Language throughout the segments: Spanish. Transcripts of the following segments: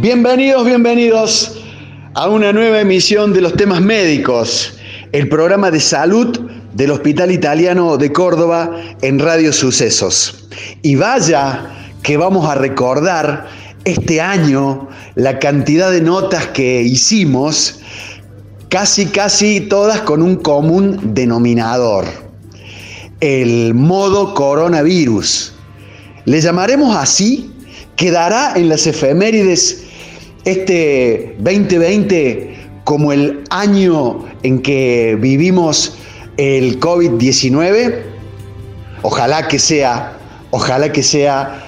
Bienvenidos, bienvenidos a una nueva emisión de los temas médicos, el programa de salud del Hospital Italiano de Córdoba en Radio Sucesos. Y vaya que vamos a recordar este año la cantidad de notas que hicimos, casi, casi todas con un común denominador, el modo coronavirus. Le llamaremos así, quedará en las efemérides este 2020 como el año en que vivimos el COVID-19? Ojalá que sea, ojalá que sea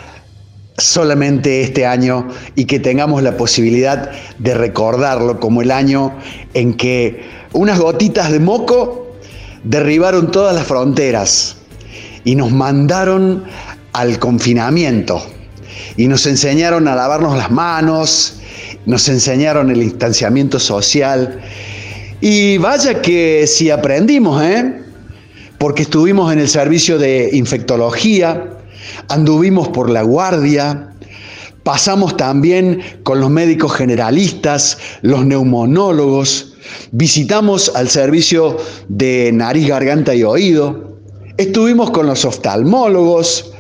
solamente este año y que tengamos la posibilidad de recordarlo como el año en que unas gotitas de moco derribaron todas las fronteras y nos mandaron al confinamiento y nos enseñaron a lavarnos las manos, nos enseñaron el distanciamiento social. Y vaya que si aprendimos, ¿eh? porque estuvimos en el servicio de infectología, anduvimos por la guardia, pasamos también con los médicos generalistas, los neumonólogos, visitamos al servicio de nariz, garganta y oído, estuvimos con los oftalmólogos,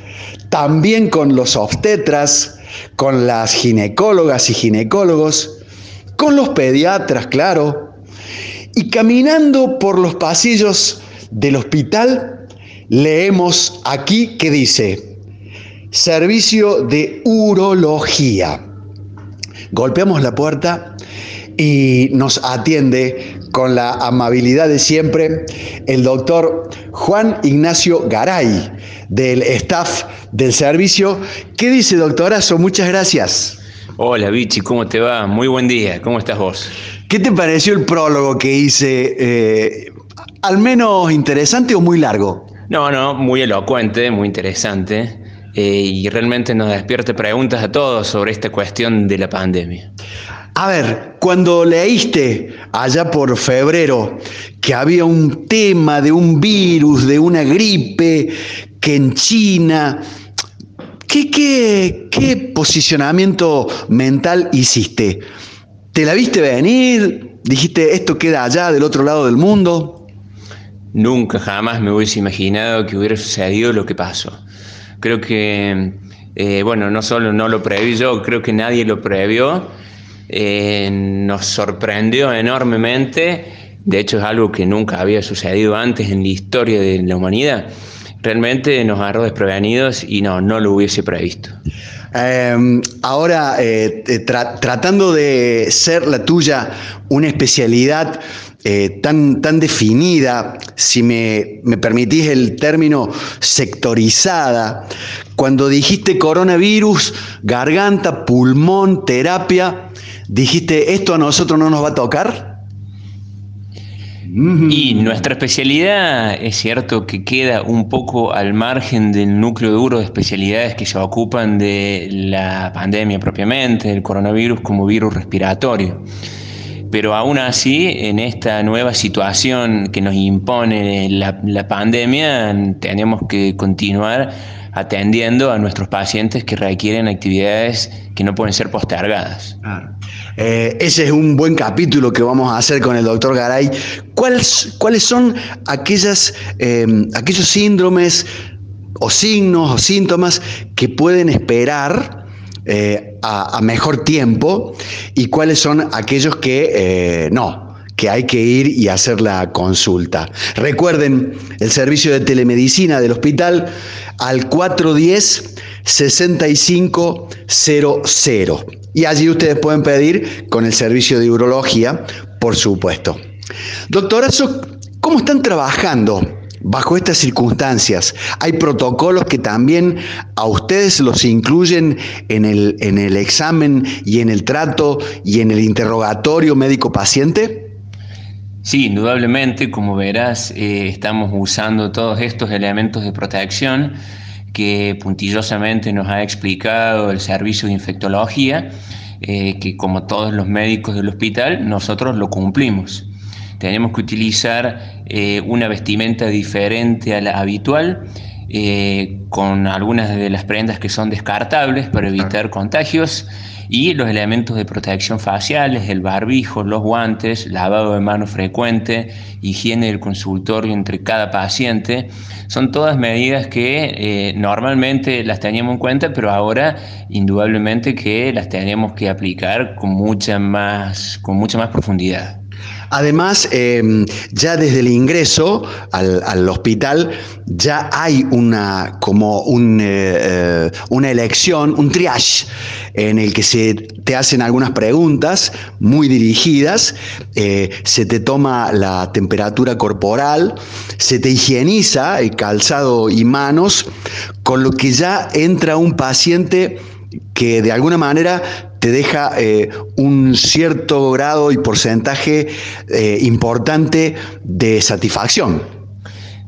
también con los obstetras, con las ginecólogas y ginecólogos, con los pediatras, claro, y caminando por los pasillos del hospital, leemos aquí que dice, servicio de urología. Golpeamos la puerta y nos atiende con la amabilidad de siempre el doctor Juan Ignacio Garay del staff del servicio. ¿Qué dice, doctorazo? Muchas gracias. Hola, Vichy, ¿cómo te va? Muy buen día, ¿cómo estás vos? ¿Qué te pareció el prólogo que hice? Eh, ¿Al menos interesante o muy largo? No, no, muy elocuente, muy interesante. Eh, y realmente nos despierta preguntas a todos sobre esta cuestión de la pandemia. A ver, cuando leíste allá por febrero que había un tema de un virus, de una gripe, que en China, ¿qué, qué, qué posicionamiento mental hiciste? ¿Te la viste venir? ¿Dijiste esto queda allá del otro lado del mundo? Nunca, jamás me hubiese imaginado que hubiera sucedido lo que pasó. Creo que, eh, bueno, no solo no lo preví yo, creo que nadie lo previó eh, nos sorprendió enormemente, de hecho es algo que nunca había sucedido antes en la historia de la humanidad. Realmente nos agarró desprevenidos y no, no lo hubiese previsto. Em, ahora, eh, tratando de ser la tuya una especialidad eh, tan, tan definida, si me, me, permitís el término sectorizada, cuando dijiste coronavirus, garganta, pulmón, terapia, dijiste, ¿esto a nosotros no nos va a tocar? Y nuestra especialidad es cierto que queda un poco al margen del núcleo duro de especialidades que se ocupan de la pandemia propiamente, del coronavirus como virus respiratorio. Pero aún así, en esta nueva situación que nos impone la, pandemia, tenemos que continuar atendiendo a nuestros pacientes que requieren actividades que no pueden ser postergadas. Eh, ese es un buen capítulo que vamos a hacer con el doctor Garay. ¿Cuáles, cuáles son aquellas, em, aquellos síndromes o signos o síntomas que pueden esperar eh, a, mejor tiempo y cuáles son aquellos que eh, no? que hay que ir y hacer la consulta. Recuerden el servicio de telemedicina del hospital al 410 6500 y allí ustedes pueden pedir con el servicio de urología, por supuesto. Doctorazo, ¿cómo están trabajando bajo estas circunstancias? ¿Hay protocolos que también a ustedes los incluyen en el, en el examen y en el trato y en el interrogatorio médico-paciente? Sí, indudablemente, como verás, eh, estamos usando todos estos elementos de protección que puntillosamente nos ha explicado el servicio de infectología, eh, que como todos los médicos del hospital, nosotros lo cumplimos. Tenemos que utilizar eh, una vestimenta diferente a la habitual, con algunas de las prendas que son descartables para evitar contagios y los elementos de protección faciales, el barbijo, los guantes, lavado de manos frecuente, higiene del consultorio entre cada paciente, son todas medidas que eh, normalmente las teníamos en cuenta, pero ahora indudablemente que las tenemos que aplicar con mucha más, con mucha más profundidad. Además, em, ya desde el ingreso al, hospital ya hay una, como un, eh, eh, una elección, un triage, en el que se te hacen algunas preguntas muy dirigidas, eh, se te toma la temperatura corporal, se te higieniza el calzado y manos, con lo que ya entra un paciente que de alguna manera te deja eh, un cierto grado y porcentaje eh, importante de satisfacción.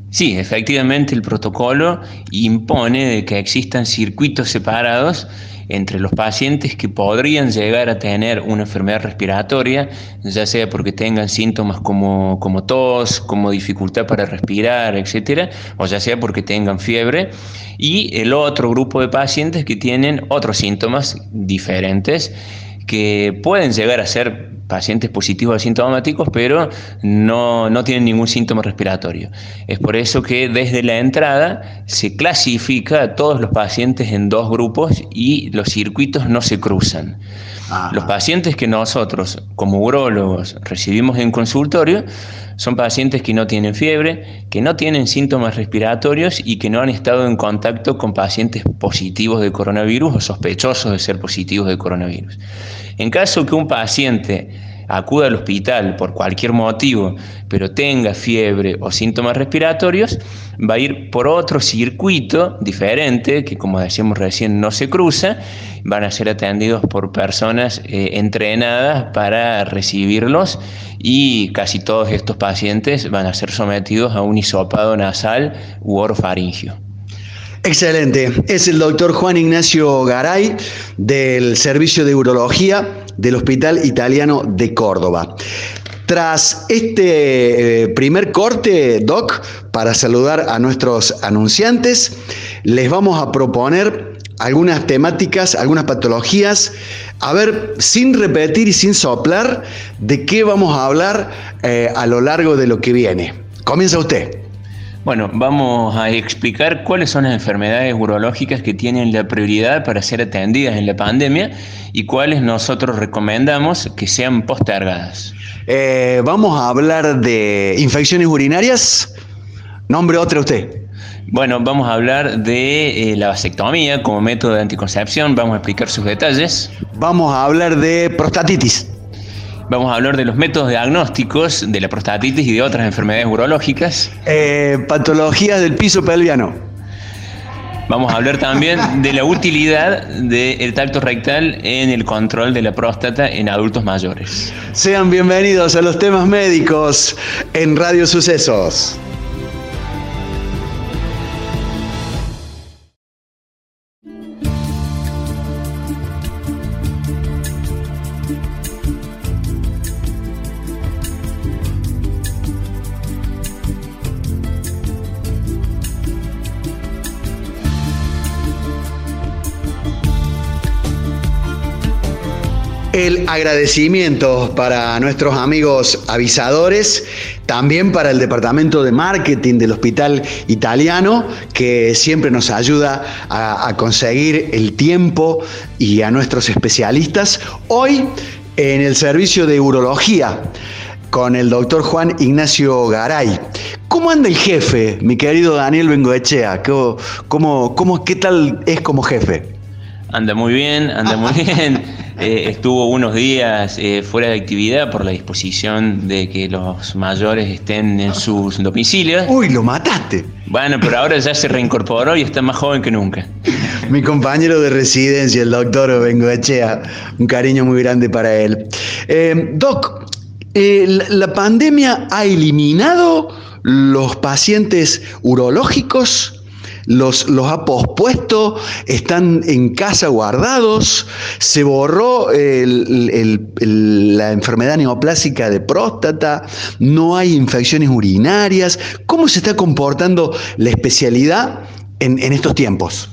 Sí, efectivamente el protocolo impone que existan circuitos separados entre los pacientes que podrían llegar a tener una enfermedad respiratoria, ya sea porque tengan síntomas como, como tos, como dificultad para respirar, etcétera, o ya sea porque tengan fiebre, y el otro grupo de pacientes que tienen otros síntomas diferentes que pueden llegar a ser pacientes positivos asintomáticos, pero no, no, tienen ningún síntoma respiratorio. Es por eso que desde la entrada se clasifica a todos los pacientes en dos grupos y los circuitos no se cruzan. Los pacientes que nosotros, como urólogos, recibimos en consultorio son pacientes que no tienen fiebre, que no tienen síntomas respiratorios y que no han estado en contacto con pacientes positivos de coronavirus o sospechosos de ser positivos de coronavirus. En caso que un paciente acuda al hospital por cualquier motivo, pero tenga fiebre o síntomas respiratorios, va a ir por otro circuito diferente, que como decíamos recién no se cruza, van a ser atendidos por personas eh, entrenadas para recibirlos y casi todos estos pacientes van a ser sometidos a un hisopado nasal u orofaringio. Excelente. Es el doctor Juan Ignacio Garay del Servicio de Urología del Hospital Italiano de Córdoba. Tras este eh, primer corte, Doc, para saludar a nuestros anunciantes, les vamos a proponer algunas temáticas, algunas patologías, a ver, sin repetir y sin soplar, de qué vamos a hablar eh, a lo largo de lo que viene. Comienza usted. Bueno, vamos a explicar cuáles son las enfermedades urológicas que tienen la prioridad para ser atendidas en la pandemia y cuáles nosotros recomendamos que sean postergadas. Eh, vamos a hablar de infecciones urinarias. Nombre otra usted. Bueno, vamos a hablar de eh, la vasectomía como método de anticoncepción, vamos a explicar sus detalles. Vamos a hablar de prostatitis. Vamos a hablar de los métodos diagnósticos de la prostatitis y de otras enfermedades urológicas. Eh, patologías del piso pelviano. Vamos a hablar también de la utilidad del tacto rectal en el control de la próstata en adultos mayores. Sean bienvenidos a los temas médicos en Radio Sucesos. El agradecimiento para nuestros amigos avisadores, también para el departamento de marketing del Hospital Italiano, que siempre nos ayuda a, conseguir el tiempo y a nuestros especialistas. Hoy en el servicio de urología con el doctor Juan Ignacio Garay. ¿Cómo anda el jefe, mi querido Daniel Bengoechea? ¿Cómo, cómo, qué tal es como jefe? Anda muy bien, anda muy bien. Eh, estuvo unos días eh, fuera de actividad por la disposición de que los mayores estén en sus domicilios. Uy, lo mataste. Bueno, pero ahora ya se reincorporó y está más joven que nunca. Mi compañero de residencia, el doctor Bengoechea, un cariño muy grande para él. Eh, doc, ¿la pandemia ha eliminado los pacientes urológicos? Los, ha pospuesto, están en casa guardados, se borró la enfermedad neoplásica de próstata, no hay infecciones urinarias. ¿Cómo se está comportando la especialidad en, estos tiempos?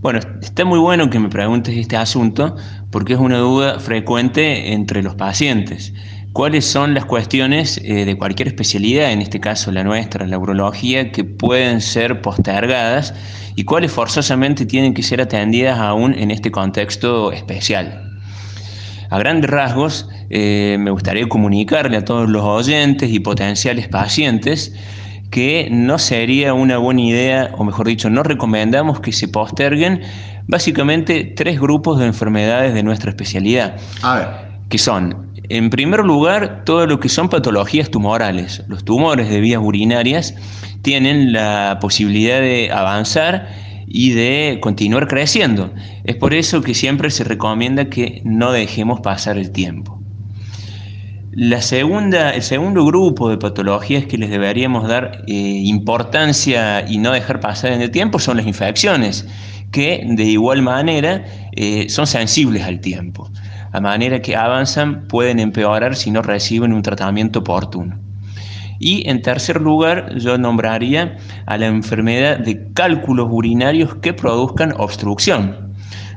Bueno, está muy bueno que me preguntes este asunto porque es una duda frecuente entre los pacientes. ¿Cuáles son las cuestiones eh, de cualquier especialidad, en este caso la nuestra, la urología, que pueden ser postergadas y cuáles forzosamente tienen que ser atendidas aún en este contexto especial? A grandes rasgos, eh, me gustaría comunicarle a todos los oyentes y potenciales pacientes que no sería una buena idea, o mejor dicho, no recomendamos que se posterguen básicamente tres grupos de enfermedades de nuestra especialidad. A ver. Que son, en primer lugar, todo lo que son patologías tumorales. Los tumores de vías urinarias tienen la posibilidad de avanzar y de continuar creciendo. Es por eso que siempre se recomienda que no dejemos pasar el tiempo. La segunda, el segundo grupo de patologías que les deberíamos dar eh, importancia y no dejar pasar en el tiempo son las infecciones, que de igual manera eh, son sensibles al tiempo. A manera que avanzan pueden empeorar si no reciben un tratamiento oportuno. Y en tercer lugar, yo nombraría a la enfermedad de cálculos urinarios que produzcan obstrucción.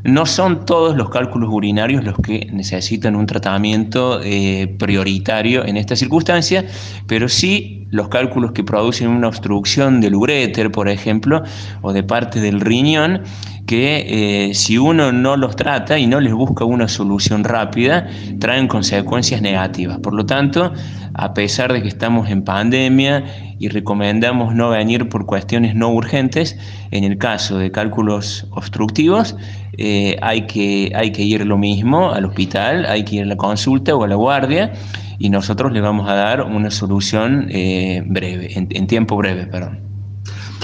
No son todos los cálculos urinarios los que necesitan un tratamiento eh, prioritario en esta circunstancia, pero sí los cálculos que producen una obstrucción del uréter, por ejemplo, o de parte del riñón, que eh, si uno no los trata y no les busca una solución rápida, traen consecuencias negativas. Por lo tanto, a pesar de que estamos en pandemia y recomendamos no venir por cuestiones no urgentes, en el caso de cálculos obstructivos, eh, hay, que, hay que ir lo mismo al hospital, hay que ir a la consulta o a la guardia y nosotros le vamos a dar una solución eh, breve, en, tiempo breve, perdón.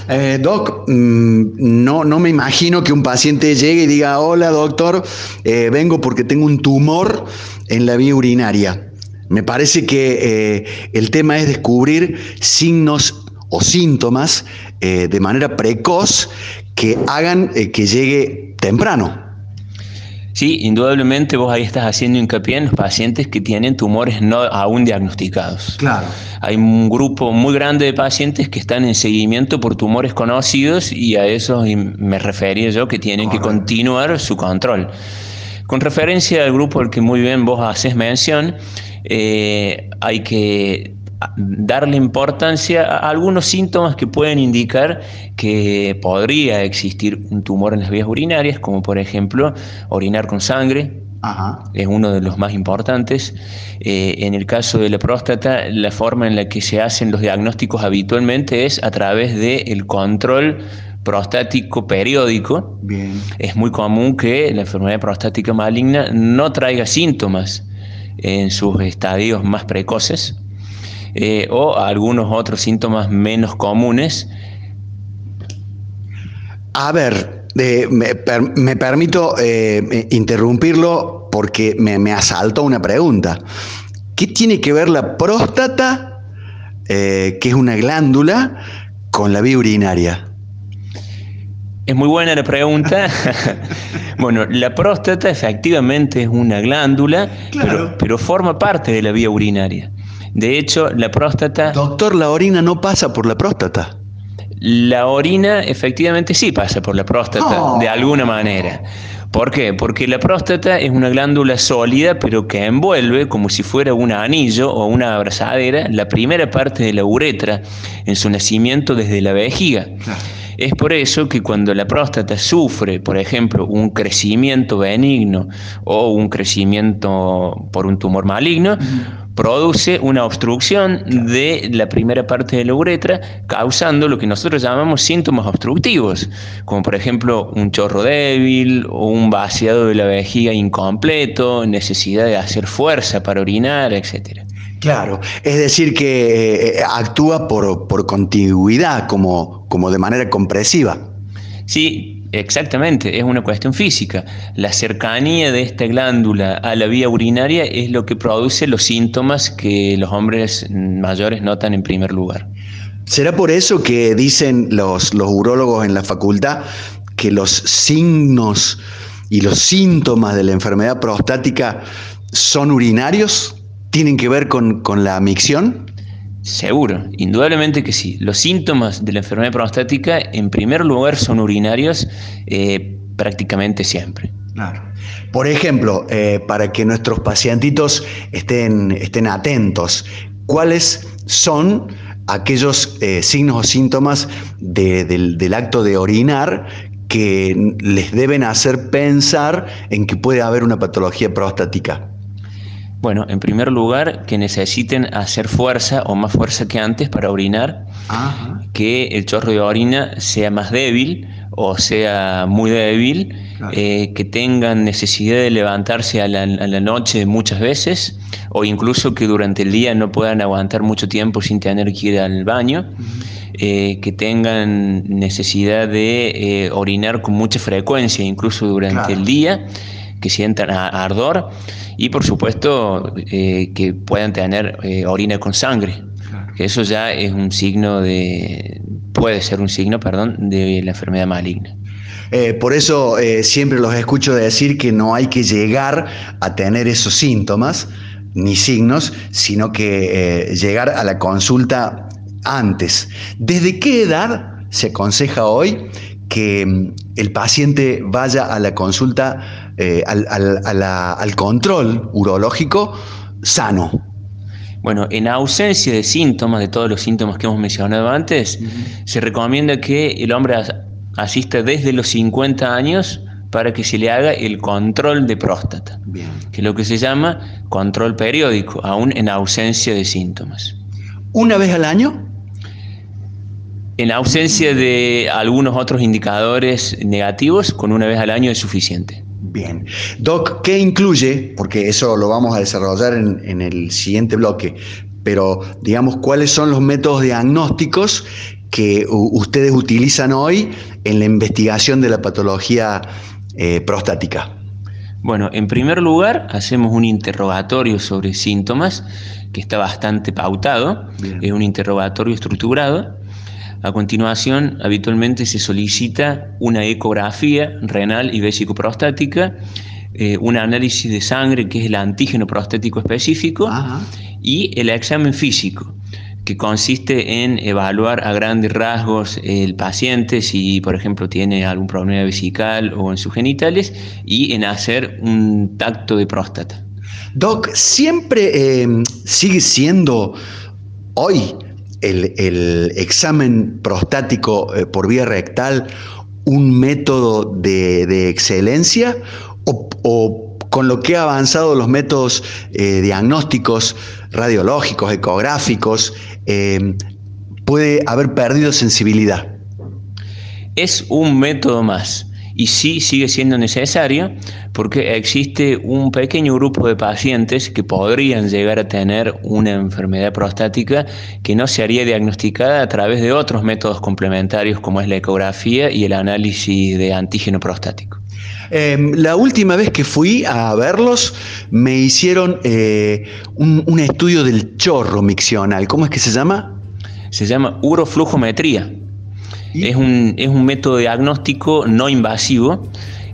Eh, doc, mm, no, no me imagino que un paciente llegue y diga, hola doctor, eh, vengo porque tengo un tumor en la vía urinaria. Me parece que eh, el tema es descubrir signos o síntomas de manera precoz que hagan que llegue temprano. Sí, indudablemente vos ahí estás haciendo hincapié en los pacientes que tienen tumores no aún diagnosticados. Claro. Hay un grupo muy grande de pacientes que están en seguimiento por tumores conocidos y a eso me refería yo que tienen que continuar su control. Con referencia al grupo al que muy bien vos haces mención, eh, hay que darle importancia a algunos síntomas que pueden indicar que podría existir un tumor en las vías urinarias, como por ejemplo orinar con sangre, es uno de los más importantes. Eh, en el caso de la próstata, la forma en la que se hacen los diagnósticos habitualmente es a través del control prostático periódico. Es muy común que la enfermedad prostática maligna no traiga síntomas en sus estadios más precoces eh, o algunos otros síntomas menos comunes. A ver, eh, me, permito eh, interrumpirlo porque me, me, asaltó una pregunta. ¿Qué tiene que ver la próstata, que es una glándula, con la vía urinaria? Es muy buena la pregunta. bueno, la próstata efectivamente es una glándula, pero forma parte de la vía urinaria. De hecho, la próstata... Doctor, la orina no pasa por la próstata. La orina efectivamente sí pasa por la próstata, de alguna manera. ¿Por qué? Porque la próstata es una glándula sólida, pero que envuelve, como si fuera un anillo o una abrazadera, la primera parte de la uretra en su nacimiento desde la vejiga. Es por eso que cuando la próstata sufre, por ejemplo, un crecimiento benigno o un crecimiento por un tumor maligno, produce una obstrucción de la primera parte de la uretra, causando lo que nosotros llamamos síntomas obstructivos, como por ejemplo un chorro débil o un vaciado de la vejiga incompleto, necesidad de hacer fuerza para orinar, etc. Claro, es decir, que eh, actúa por, por continuidad, como, como de manera compresiva. Sí, Exactamente, es una cuestión física. La cercanía de esta glándula a la vía urinaria es lo que produce los síntomas que los hombres mayores notan en primer lugar. ¿Será por eso que dicen los, los urólogos en la facultad que los signos y los síntomas de la enfermedad prostática son urinarios? ¿Tienen que ver con, con la micción? Seguro, indudablemente que sí. Los síntomas de la enfermedad prostática, en primer lugar, son urinarios eh, prácticamente siempre. Claro. Por ejemplo, eh, para que nuestros pacientitos estén, estén atentos, ¿cuáles son aquellos eh, signos o síntomas del, del acto de orinar que les deben hacer pensar en que puede haber una patología prostática? Bueno, en primer lugar, que necesiten hacer fuerza o más fuerza que antes para orinar, que el chorro de orina sea más débil o sea muy débil, eh, que tengan necesidad de levantarse a la, noche muchas veces o incluso que durante el día no puedan aguantar mucho tiempo sin tener que ir al baño. Eh, que tengan necesidad de eh, orinar con mucha frecuencia, incluso durante el día, que sientan ardor y por supuesto eh, que puedan tener orina con sangre. Eso ya es un signo de, puede ser un signo, perdón, de la enfermedad maligna. por eso siempre los escucho decir que no hay que llegar a tener esos síntomas ni signos, sino que llegar a la consulta antes. ¿Desde qué edad se aconseja hoy que mm, el paciente vaya a la consulta, eh, al, control urológico sano? Bueno, en ausencia de síntomas, de todos los síntomas que hemos mencionado antes, se recomienda que el hombre asista desde los 50 años para que se le haga el control de próstata, que es lo que se llama control periódico, aún en ausencia de síntomas. ¿Una vez al año? En ausencia de algunos otros indicadores negativos, con una vez al año es suficiente. Bien. Doc, ¿qué incluye? Porque eso lo vamos a desarrollar en, el siguiente bloque, pero digamos, ¿cuáles son los métodos diagnósticos que ustedes utilizan hoy en la investigación de la patología eh, prostática? Bueno, en primer lugar, hacemos un interrogatorio sobre síntomas que está bastante pautado, es un interrogatorio estructurado a continuación, habitualmente se solicita una ecografía renal y vesicoprostática, eh, un análisis de sangre, que es el antígeno prostático específico, y el examen físico, que consiste en evaluar a grandes rasgos el paciente, si por ejemplo tiene algún problema vesical o en sus genitales, y en hacer un tacto de próstata. Doc, ¿siempre eh, sigue siendo hoy el, examen prostático eh, por vía rectal un método de, excelencia o, con lo que ha avanzado los métodos eh, diagnósticos radiológicos, ecográficos, eh, puede haber perdido sensibilidad? Es un método más y sí sigue siendo necesario porque existe un pequeño grupo de pacientes que podrían llegar a tener una enfermedad prostática que no se haría diagnosticada a través de otros métodos complementarios como es la ecografía y el análisis de antígeno prostático. Em, la última vez que fui a verlos me hicieron eh, un, estudio del chorro miccional. ¿Cómo es que se llama? Se llama uroflujometría. Es un, es un método diagnóstico no invasivo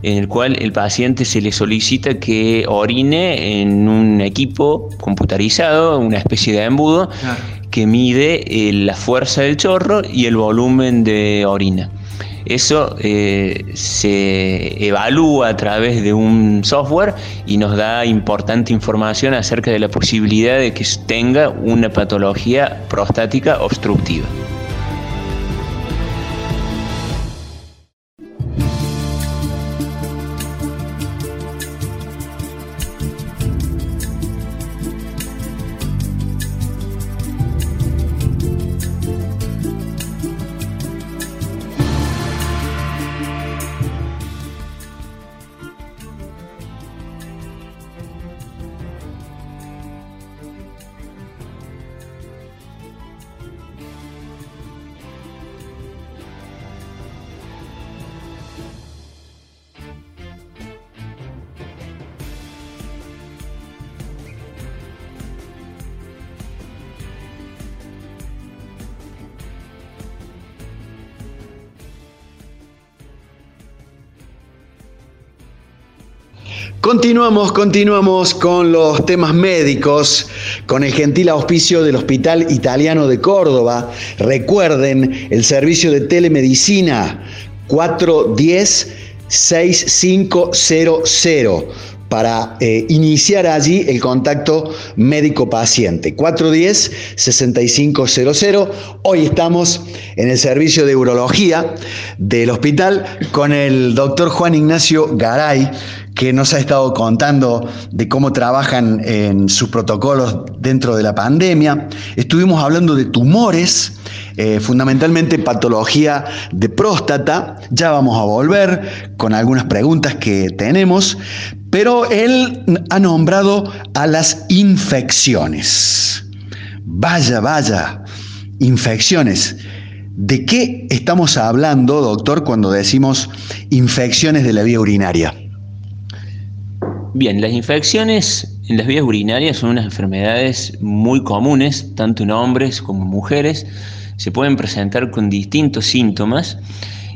en el cual el paciente se le solicita que orine en un equipo computarizado, una especie de embudo, que mide eh, la fuerza del chorro y el volumen de orina. Eso eh, se evalúa a través de un software y nos da importante información acerca de la posibilidad de que tenga una patología prostática obstructiva. Continuamos, continuamos con los temas médicos, con el gentil auspicio del Hospital Italiano de Córdoba. Recuerden el servicio de telemedicina 410 6500 para eh, iniciar allí el contacto médico-paciente. 410-6500. Hoy estamos en el servicio de urología del hospital con el doctor Juan Ignacio Garay, que nos ha estado contando de cómo trabajan en sus protocolos dentro de la pandemia. Estuvimos hablando de tumores, eh, fundamentalmente patología de próstata. Ya vamos a volver con algunas preguntas que tenemos, pero él ha nombrado a las infecciones. Vaya, vaya, infecciones. ¿De qué estamos hablando, doctor, cuando decimos infecciones de la vía urinaria? Bien, las infecciones en las vías urinarias son unas enfermedades muy comunes, tanto en hombres como en mujeres. Se pueden presentar con distintos síntomas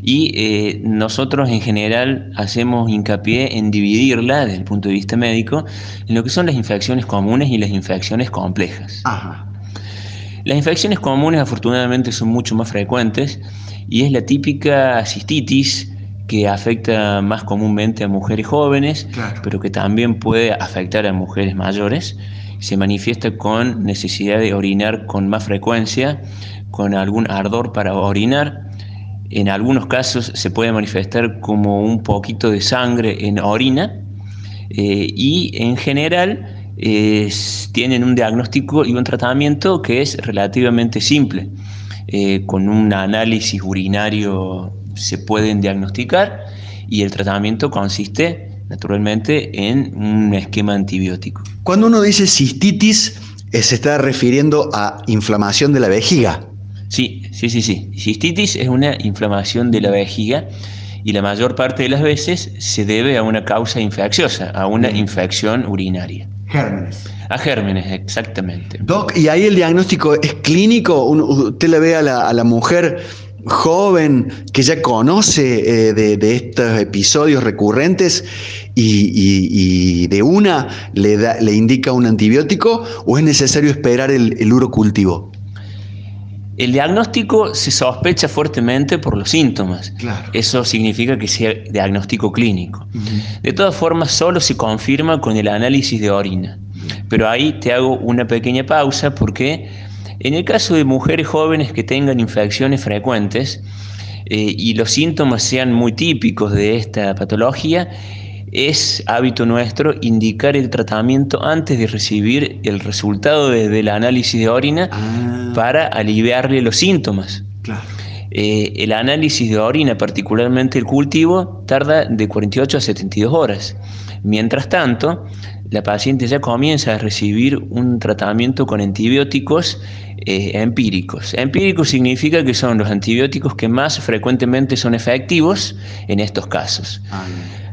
y eh, nosotros en general hacemos hincapié en dividirla desde el punto de vista médico en lo que son las infecciones comunes y las infecciones complejas. Las infecciones comunes afortunadamente son mucho más frecuentes y es la típica cistitis, que afecta más comúnmente a mujeres jóvenes, pero que también puede afectar a mujeres mayores. Se manifiesta con necesidad de orinar con más frecuencia, con algún ardor para orinar. En algunos casos se puede manifestar como un poquito de sangre en orina eh, y en general tienen un diagnóstico y un tratamiento que es relativamente simple, eh, con un análisis urinario se pueden diagnosticar y el tratamiento consiste naturalmente en un esquema antibiótico. Cuando uno dice cistitis, eh, se está refiriendo a inflamación de la vejiga. Sí, sí, sí, sí. Cistitis es una inflamación de la vejiga y la mayor parte de las veces se debe a una causa infecciosa, a una infección urinaria. Gérmenes. A gérmenes, exactamente. Doc, ¿y ahí el diagnóstico es clínico? ¿Usted le ve a la, a la mujer joven que ya conoce eh, de, estos episodios recurrentes y, de una le, da, le, indica un antibiótico o es necesario esperar el, el urocultivo? El diagnóstico se sospecha fuertemente por los síntomas. Eso significa que sea diagnóstico clínico. De todas formas, solo se confirma con el análisis de orina. Pero ahí te hago una pequeña pausa porque en el caso de mujeres jóvenes que tengan infecciones frecuentes eh, y los síntomas sean muy típicos de esta patología, es hábito nuestro indicar el tratamiento antes de recibir el resultado del análisis de orina ah. para aliviarle los síntomas. Eh, el análisis de orina, particularmente el cultivo, tarda de 48 a 72 horas. Mientras tanto, la paciente ya comienza a recibir un tratamiento con antibióticos eh, empíricos. Empíricos significa que son los antibióticos que más frecuentemente son efectivos en estos casos. Ah,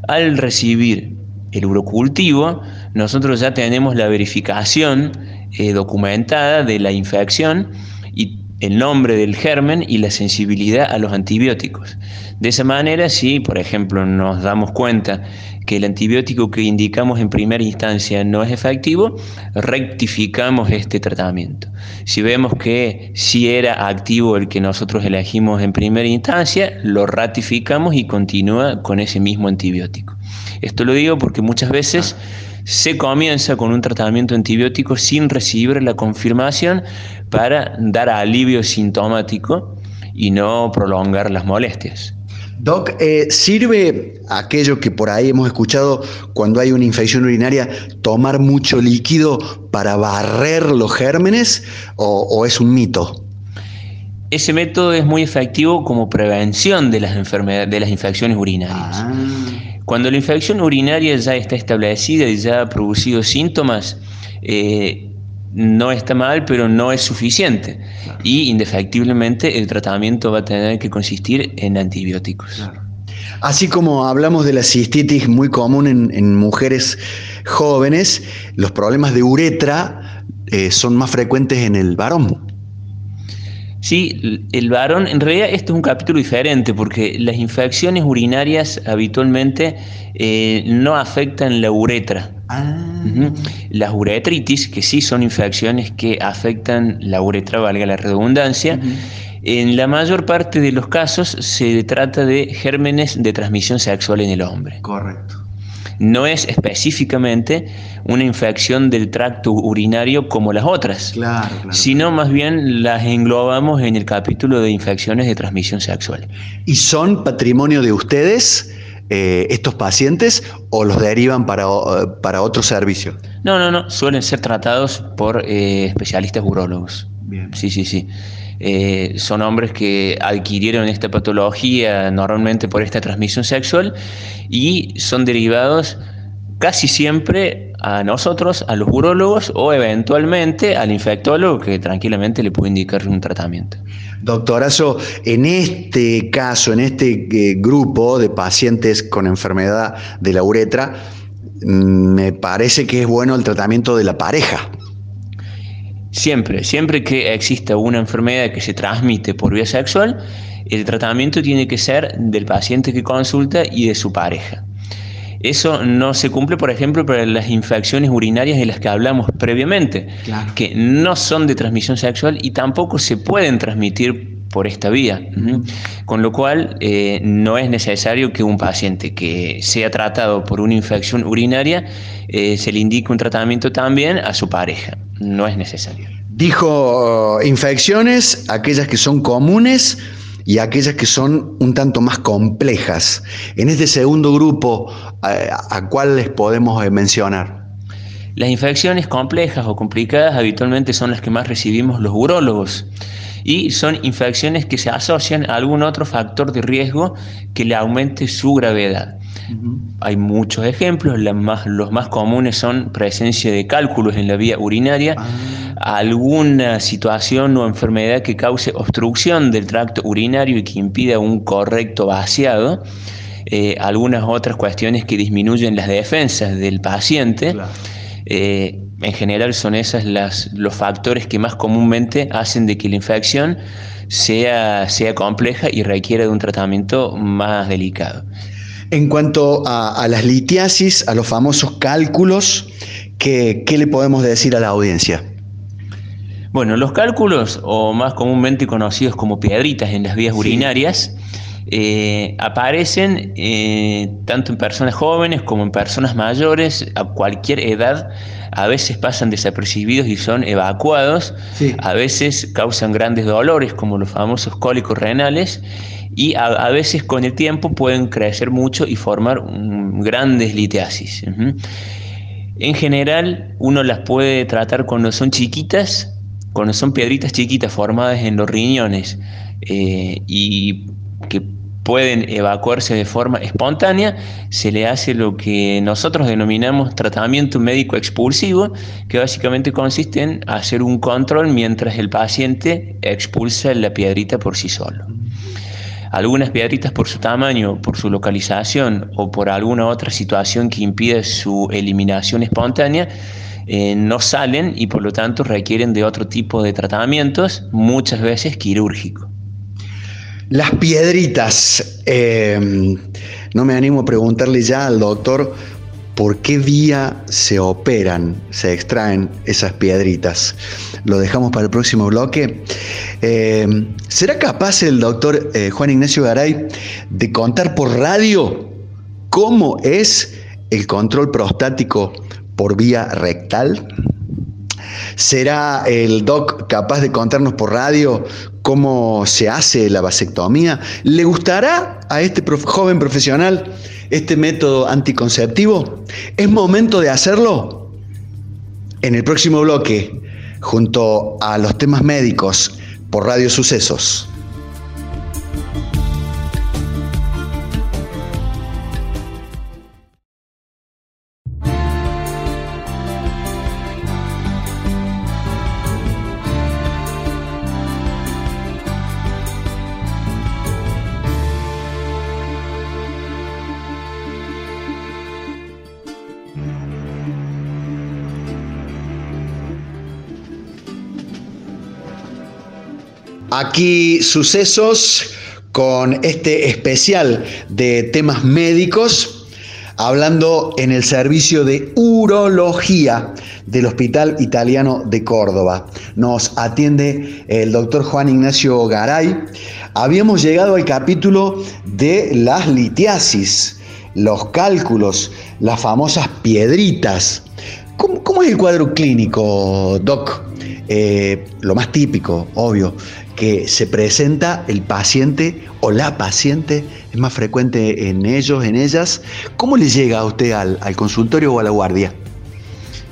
Al recibir el urocultivo, nosotros ya tenemos la verificación eh, documentada de la infección y el nombre del germen y la sensibilidad a los antibióticos. De esa manera, si por ejemplo nos damos cuenta que el antibiótico que indicamos en primera instancia no es efectivo, rectificamos este tratamiento. Si vemos que si era activo el que nosotros elegimos en primera instancia, lo ratificamos y continúa con ese mismo antibiótico. Esto lo digo porque muchas veces se comienza con un tratamiento antibiótico sin recibir la confirmación para dar alivio sintomático y no prolongar las molestias. Doc, eh, ¿sirve aquello que por ahí hemos escuchado cuando hay una infección urinaria, tomar mucho líquido para barrer los gérmenes o, es un mito? Ese método es muy efectivo como prevención de las, enfermedades, de las infecciones urinarias. Ah. Cuando la infección urinaria ya está establecida y ya ha producido síntomas, eh, no está mal, pero no es suficiente. Y indefectiblemente el tratamiento va a tener que consistir en antibióticos. Así como hablamos de la cistitis muy común en, mujeres jóvenes, los problemas de uretra eh, son más frecuentes en el varón. Sí, el varón, en realidad esto es un capítulo diferente porque las infecciones urinarias habitualmente eh, no afectan la uretra. Ah. Las uretritis, que sí son infecciones que afectan la uretra, valga la redundancia, en la mayor parte de los casos se trata de gérmenes de transmisión sexual en el hombre. Correcto. No es específicamente una infección del tracto urinario como las otras, claro, sino más bien las englobamos en el capítulo de infecciones de transmisión sexual. ¿Y son patrimonio de ustedes? Eh, estos pacientes o los derivan para, para otro servicio? No, no, no, suelen ser tratados por eh, especialistas urólogos. Bien. Sí, sí, sí. Eh, son hombres que adquirieron esta patología normalmente por esta transmisión sexual y son derivados casi siempre a nosotros, a los urólogos o eventualmente al infectólogo que tranquilamente le puede indicar un tratamiento. Doctorazo, en este caso, en este eh, grupo de pacientes con enfermedad de la uretra, mm, me parece que es bueno el tratamiento de la pareja. Siempre, siempre que exista una enfermedad que se transmite por vía sexual, el tratamiento tiene que ser del paciente que consulta y de su pareja. Eso no se cumple, por ejemplo, para las infecciones urinarias de las que hablamos previamente, que no son de transmisión sexual y tampoco se pueden transmitir por esta vía. Con lo cual, eh, no es necesario que un paciente que sea tratado por una infección urinaria eh, se le indique un tratamiento también a su pareja. No es necesario. Dijo infecciones, aquellas que son comunes y aquellas que son un tanto más complejas. En este segundo grupo, ¿a, cuáles podemos eh, mencionar? Las infecciones complejas o complicadas habitualmente son las que más recibimos los urólogos y son infecciones que se asocian a algún otro factor de riesgo que le aumente su gravedad. Hay muchos ejemplos, los más comunes son presencia de cálculos en la vía urinaria, ah. alguna situación o enfermedad que cause obstrucción del tracto urinario y que impida un correcto vaciado, eh, algunas otras cuestiones que disminuyen las defensas del paciente. Eh, en general son esos los factores que más comúnmente hacen de que la infección sea, sea compleja y requiera de un tratamiento más delicado. En cuanto a, las litiasis, a los famosos cálculos, ¿qué, le podemos decir a la audiencia? Bueno, los cálculos, o más comúnmente conocidos como piedritas en las vías urinarias, eh, aparecen eh, tanto en personas jóvenes como en personas mayores a cualquier edad. A veces pasan desapercibidos y son evacuados. A veces causan grandes dolores como los famosos cólicos renales. Y a, veces con el tiempo pueden crecer mucho y formar grandes litiasis. En general uno las puede tratar cuando son chiquitas, cuando son piedritas chiquitas formadas en los riñones eh, y que pueden evacuarse de forma espontánea, se le hace lo que nosotros denominamos tratamiento médico expulsivo, que básicamente consiste en hacer un control mientras el paciente expulsa la piedrita por sí solo. Algunas piedritas por su tamaño, por su localización o por alguna otra situación que impide su eliminación espontánea, eh, no salen y por lo tanto requieren de otro tipo de tratamientos, muchas veces quirúrgico. Las piedritas. Eh, no me animo a preguntarle ya al doctor por qué vía se operan, se extraen esas piedritas. Lo dejamos para el próximo bloque. Eh, ¿Será capaz el doctor eh, Juan Ignacio Garay de contar por radio cómo es el control prostático por vía rectal? ¿Será el doc capaz de contarnos por radio cómo se hace la vasectomía. ¿Le gustará a este joven profesional este método anticonceptivo? ¿Es momento de hacerlo? En el próximo bloque, junto a los temas médicos por Radio Sucesos. Aquí sucesos con este especial de temas médicos, hablando en el servicio de urología del Hospital Italiano de Córdoba. Nos atiende el doctor Juan Ignacio Garay. Habíamos llegado al capítulo de las litiasis, los cálculos, las famosas piedritas. ¿Cómo, es el cuadro clínico, Doc? Eh, lo más típico, obvio, que se presenta el paciente o la paciente, es más frecuente en ellos, en ellas. ¿Cómo le llega a usted al, consultorio o a la guardia?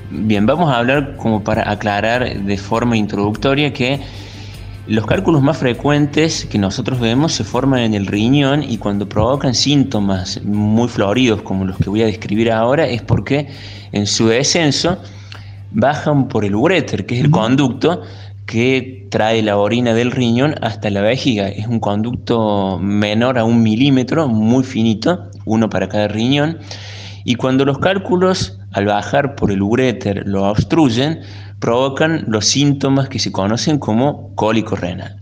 Bien, vamos a hablar como para aclarar de forma introductoria que los cálculos más frecuentes que nosotros vemos se forman en el riñón y cuando provocan síntomas muy floridos como los que voy a describir ahora es porque en su descenso bajan por el uréter, que es el conducto que trae la orina del riñón hasta la vejiga. Es un conducto menor a un milímetro, muy finito, uno para cada riñón. Y cuando los cálculos al bajar por el uréter lo obstruyen, provocan los síntomas que se conocen como cólico renal.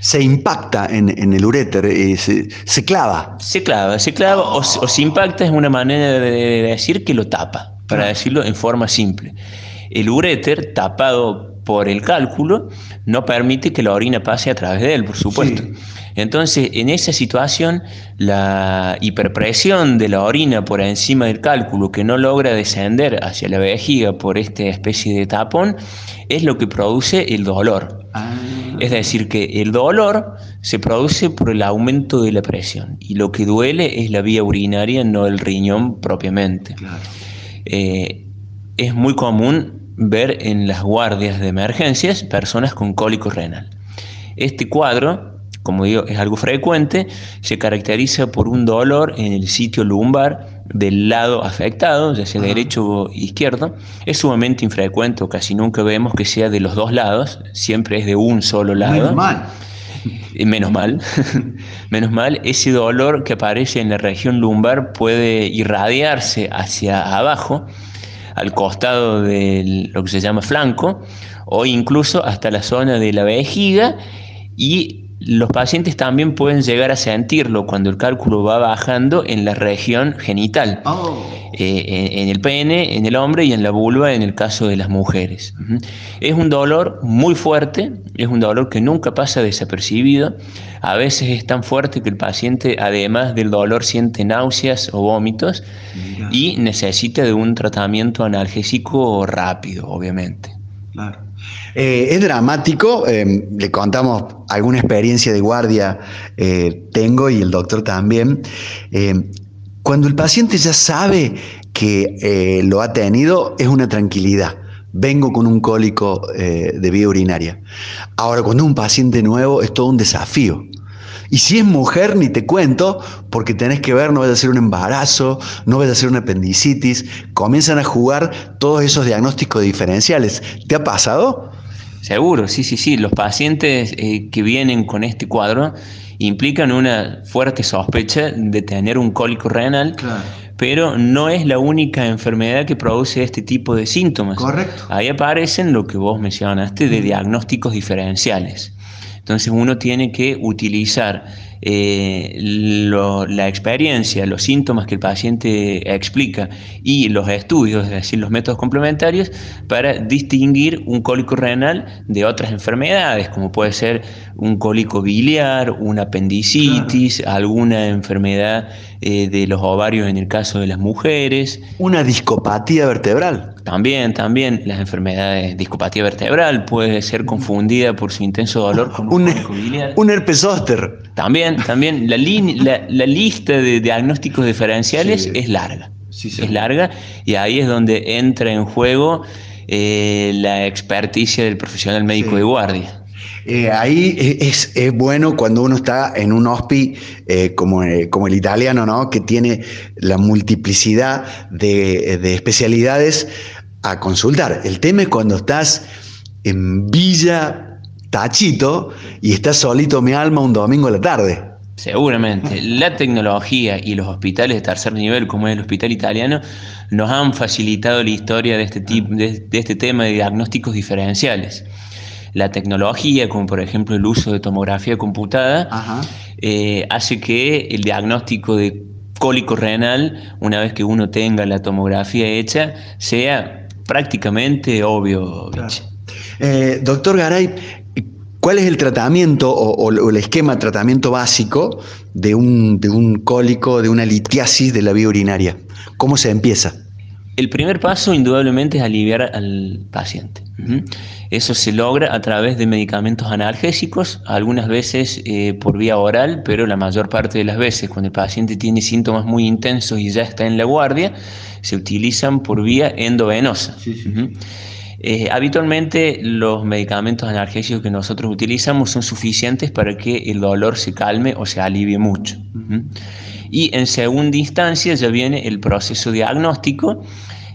Se impacta en, el uréter, eh, se, clava. Se clava, se clava o, se impacta es una manera de decir que lo tapa, para decirlo en forma simple. El uréter tapado por el cálculo, no permite que la orina pase a través de él, por supuesto. Entonces, en esa situación, la hiperpresión de la orina por encima del cálculo que no logra descender hacia la vejiga por esta especie de tapón, es lo que produce el dolor. Ah. Es decir, que el dolor se produce por el aumento de la presión y lo que duele es la vía urinaria, no el riñón propiamente. Eh, es muy común ver en las guardias de emergencias personas con cólico renal. Este cuadro, como digo, es algo frecuente, se caracteriza por un dolor en el sitio lumbar del lado afectado, ya sea derecho o izquierdo. Es sumamente infrecuente o casi nunca vemos que sea de los dos lados, siempre es de un solo lado. Menos mal. Menos mal, menos mal, ese dolor que aparece en la región lumbar puede irradiarse hacia abajo al costado de lo que se llama flanco o incluso hasta la zona de la vejiga y los pacientes también pueden llegar a sentirlo cuando el cálculo va bajando en la región genital, oh. eh, en, el pene, en el hombre y en la vulva en el caso de las mujeres. Es un dolor muy fuerte, es un dolor que nunca pasa desapercibido, a veces es tan fuerte que el paciente además del dolor siente náuseas o vómitos y necesita de un tratamiento analgésico rápido, obviamente. Claro. Eh, es dramático, eh, le contamos alguna experiencia de guardia eh, tengo y el doctor también. cuando el paciente ya sabe que lo ha tenido, es una tranquilidad. Vengo con un cólico de vía urinaria. Ahora, cuando un paciente nuevo, es todo un desafío. Y si es mujer, ni te cuento, porque tenés que ver, no vas a hacer un embarazo, no vas a hacer una apendicitis. Comienzan a jugar todos esos diagnósticos diferenciales. ¿Te ha pasado? Seguro, sí, sí, sí. Los pacientes eh, que vienen con este cuadro implican una fuerte sospecha de tener un cólico renal, pero no es la única enfermedad que produce este tipo de síntomas. Correcto. Ahí aparecen lo que vos mencionaste de diagnósticos diferenciales. Entonces uno tiene que utilizar eh, la experiencia, los síntomas que el paciente explica y los estudios, es decir, los métodos complementarios, para distinguir un cólico renal de otras enfermedades, como puede ser un cólico biliar, una apendicitis, alguna enfermedad eh, de los ovarios en el caso de las mujeres. Una discopatía vertebral. También, también las enfermedades, discopatía vertebral puede ser confundida por su intenso dolor con un, un, un herpes zóster. También, también la, la, lista de diagnósticos diferenciales es larga. es larga y ahí es donde entra en juego eh, la experticia del profesional médico de guardia. Eh, ahí es, bueno cuando uno está en un hospi eh, como, como, el italiano, ¿no? que tiene la multiplicidad de, de, especialidades a consultar. El tema es cuando estás en Villa Tachito y estás solito mi alma un domingo a la tarde. Seguramente. La tecnología y los hospitales de tercer nivel, como es el hospital italiano, nos han facilitado la historia de este, tipo, de, este tema de diagnósticos diferenciales. La tecnología, como por ejemplo el uso de tomografía computada, eh, hace que el diagnóstico de cólico renal, una vez que uno tenga la tomografía hecha, sea prácticamente obvio. Eh, doctor Garay, ¿cuál es el tratamiento o, el esquema de tratamiento básico de un, de un cólico, de una litiasis de la vía urinaria? ¿Cómo se empieza? El primer paso indudablemente es aliviar al paciente. Eso se logra a través de medicamentos analgésicos, algunas veces eh, por vía oral, pero la mayor parte de las veces cuando el paciente tiene síntomas muy intensos y ya está en la guardia, se utilizan por vía endovenosa. Eh, habitualmente los medicamentos analgésicos que nosotros utilizamos son suficientes para que el dolor se calme o se alivie mucho. Y en segunda instancia ya viene el proceso diagnóstico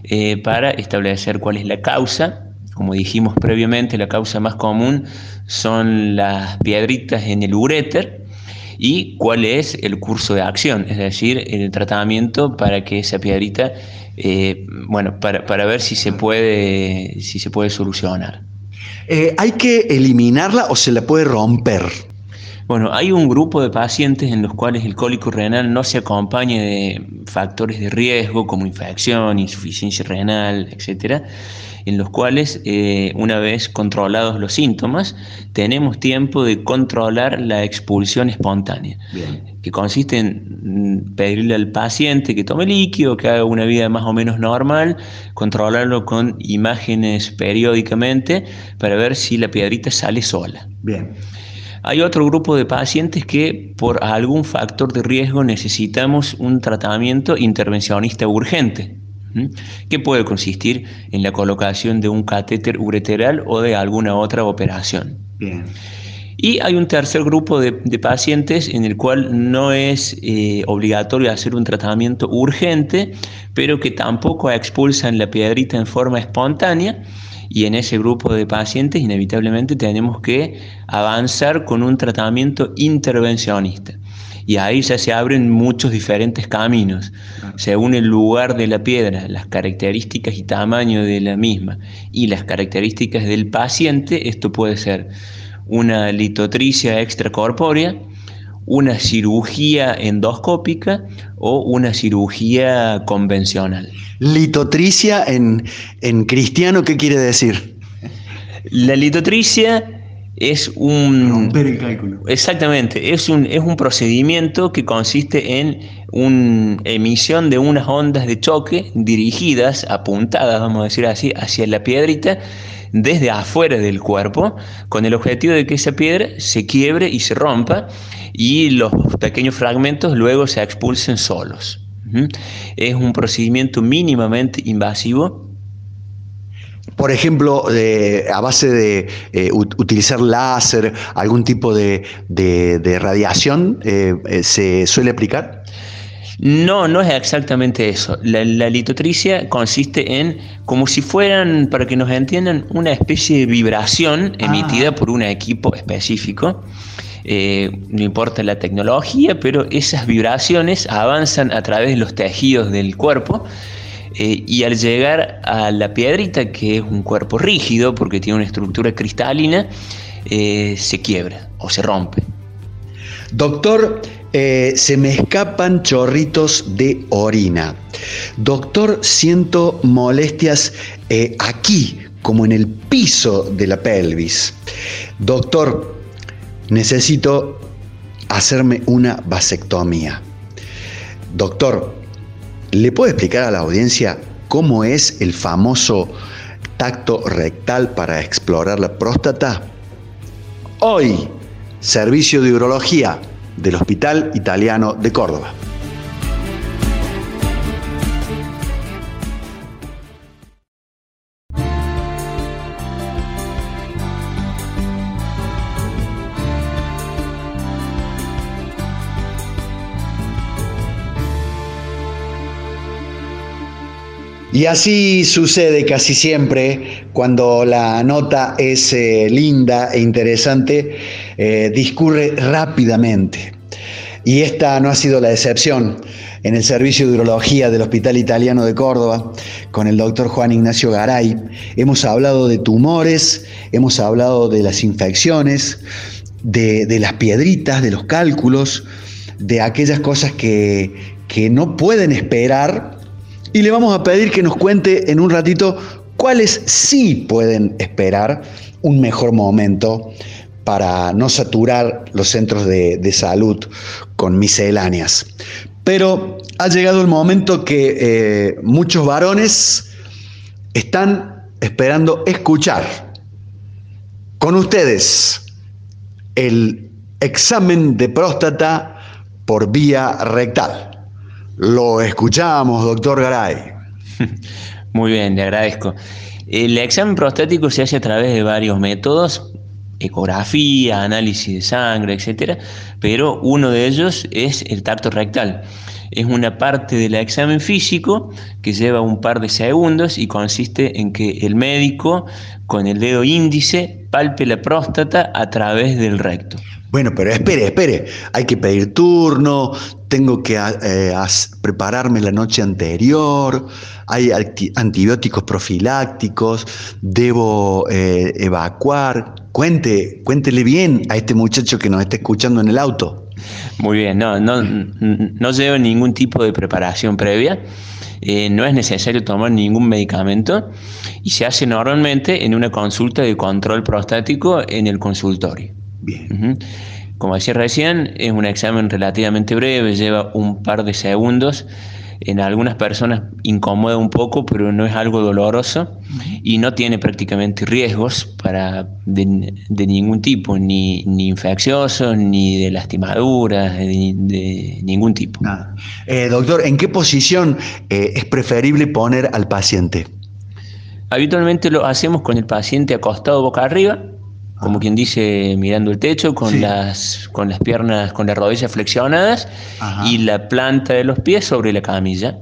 eh, para establecer cuál es la causa. Como dijimos previamente, la causa más común son las piedritas en el uréter y cuál es el curso de acción, es decir, el tratamiento para que esa piedrita, eh, bueno, para, ver si se puede, si se puede solucionar. Eh, ¿Hay que eliminarla o se la puede romper? Bueno, hay un grupo de pacientes en los cuales el cólico renal no se acompaña de factores de riesgo como infección, insuficiencia renal, etcétera, en los cuales, eh, una vez controlados los síntomas, tenemos tiempo de controlar la expulsión espontánea, que consiste en mm, pedirle al paciente que tome líquido, que haga una vida más o menos normal, controlarlo con imágenes periódicamente para ver si la piedrita sale sola. Bien. Hay otro grupo de pacientes que por algún factor de riesgo necesitamos un tratamiento intervencionista urgente, que puede consistir en la colocación de un catéter ureteral o de alguna otra operación. Y hay un tercer grupo de, pacientes en el cual no es eh, obligatorio hacer un tratamiento urgente, pero que tampoco expulsan la piedrita en forma espontánea y en ese grupo de pacientes inevitablemente tenemos que avanzar con un tratamiento intervencionista. Y ahí ya se abren muchos diferentes caminos, según el lugar de la piedra, las características y tamaño de la misma y las características del paciente, esto puede ser una litotricia extracorpórea, una cirugía endoscópica o una cirugía convencional. Litotricia en, en cristiano, ¿qué quiere decir? La litotricia es un... Romper el cálculo. Exactamente, es un, es un procedimiento que consiste en una emisión de unas ondas de choque dirigidas, apuntadas, vamos a decir así, hacia la piedrita desde afuera del cuerpo, con el objetivo de que esa piedra se quiebre y se rompa y los pequeños fragmentos luego se expulsen solos. Es un procedimiento mínimamente invasivo por ejemplo, a base de eh, utilizar láser, algún tipo de, radiación, eh, eh, ¿se suele aplicar? No, no es exactamente eso. La, litotricia consiste en, como si fueran, para que nos entiendan, una especie de vibración ah. emitida por un equipo específico. Eh, no importa la tecnología, pero esas vibraciones avanzan a través de los tejidos del cuerpo eh, y al llegar a la piedrita, que es un cuerpo rígido porque tiene una estructura cristalina, eh, se quiebra o se rompe. Doctor, se me escapan chorritos de orina. Doctor, siento molestias aquí, como en el piso de la pelvis. Doctor, necesito hacerme una vasectomía. Doctor, ¿le puedo explicar a la audiencia cómo es el famoso tacto rectal para explorar la próstata? Hoy, servicio de urología del Hospital Italiano de Córdoba. Y así sucede casi siempre cuando la nota es eh, linda e interesante, eh, discurre rápidamente. Y esta no ha sido la excepción. en el servicio de urología del Hospital Italiano de Córdoba con el doctor Juan Ignacio Garay. Hemos hablado de tumores, hemos hablado de las infecciones, de, las piedritas, de los cálculos, de aquellas cosas que, que no pueden esperar. Y le vamos a pedir que nos cuente en un ratito cuáles sí pueden esperar un mejor momento para no saturar los centros de, salud con misceláneas. Pero ha llegado el momento que eh, muchos varones están esperando escuchar con ustedes el examen de próstata por vía rectal. Lo escuchamos, doctor Garay. Muy bien, le agradezco. El examen prostático se hace a través de varios métodos, ecografía, análisis de sangre, etcétera, pero uno de ellos es el tacto rectal. Es una parte del examen físico que lleva un par de segundos y consiste en que el médico con el dedo índice palpe la próstata a través del recto. Bueno, pero espere, espere, hay que pedir turno, tengo que eh, prepararme la noche anterior, hay antibióticos profilácticos, debo eh, evacuar. Cuente, cuéntele bien a este muchacho que nos está escuchando en el auto. Muy bien, no, no, no llevo ningún tipo de preparación previa. Eh, no es necesario tomar ningún medicamento y se hace normalmente en una consulta de control prostático en el consultorio. Bien. Como decía recién, es un examen relativamente breve, lleva un par de segundos. En algunas personas incomoda un poco, pero no es algo doloroso y no tiene prácticamente riesgos para de, ningún tipo, ni, ni, infecciosos, ni de lastimaduras, de, ningún tipo. Eh, doctor, ¿en qué posición eh, es preferible poner al paciente? Habitualmente lo hacemos con el paciente acostado boca arriba, como quien dice, mirando el techo, con, las, con las piernas, con las rodillas flexionadas y la planta de los pies sobre la camilla.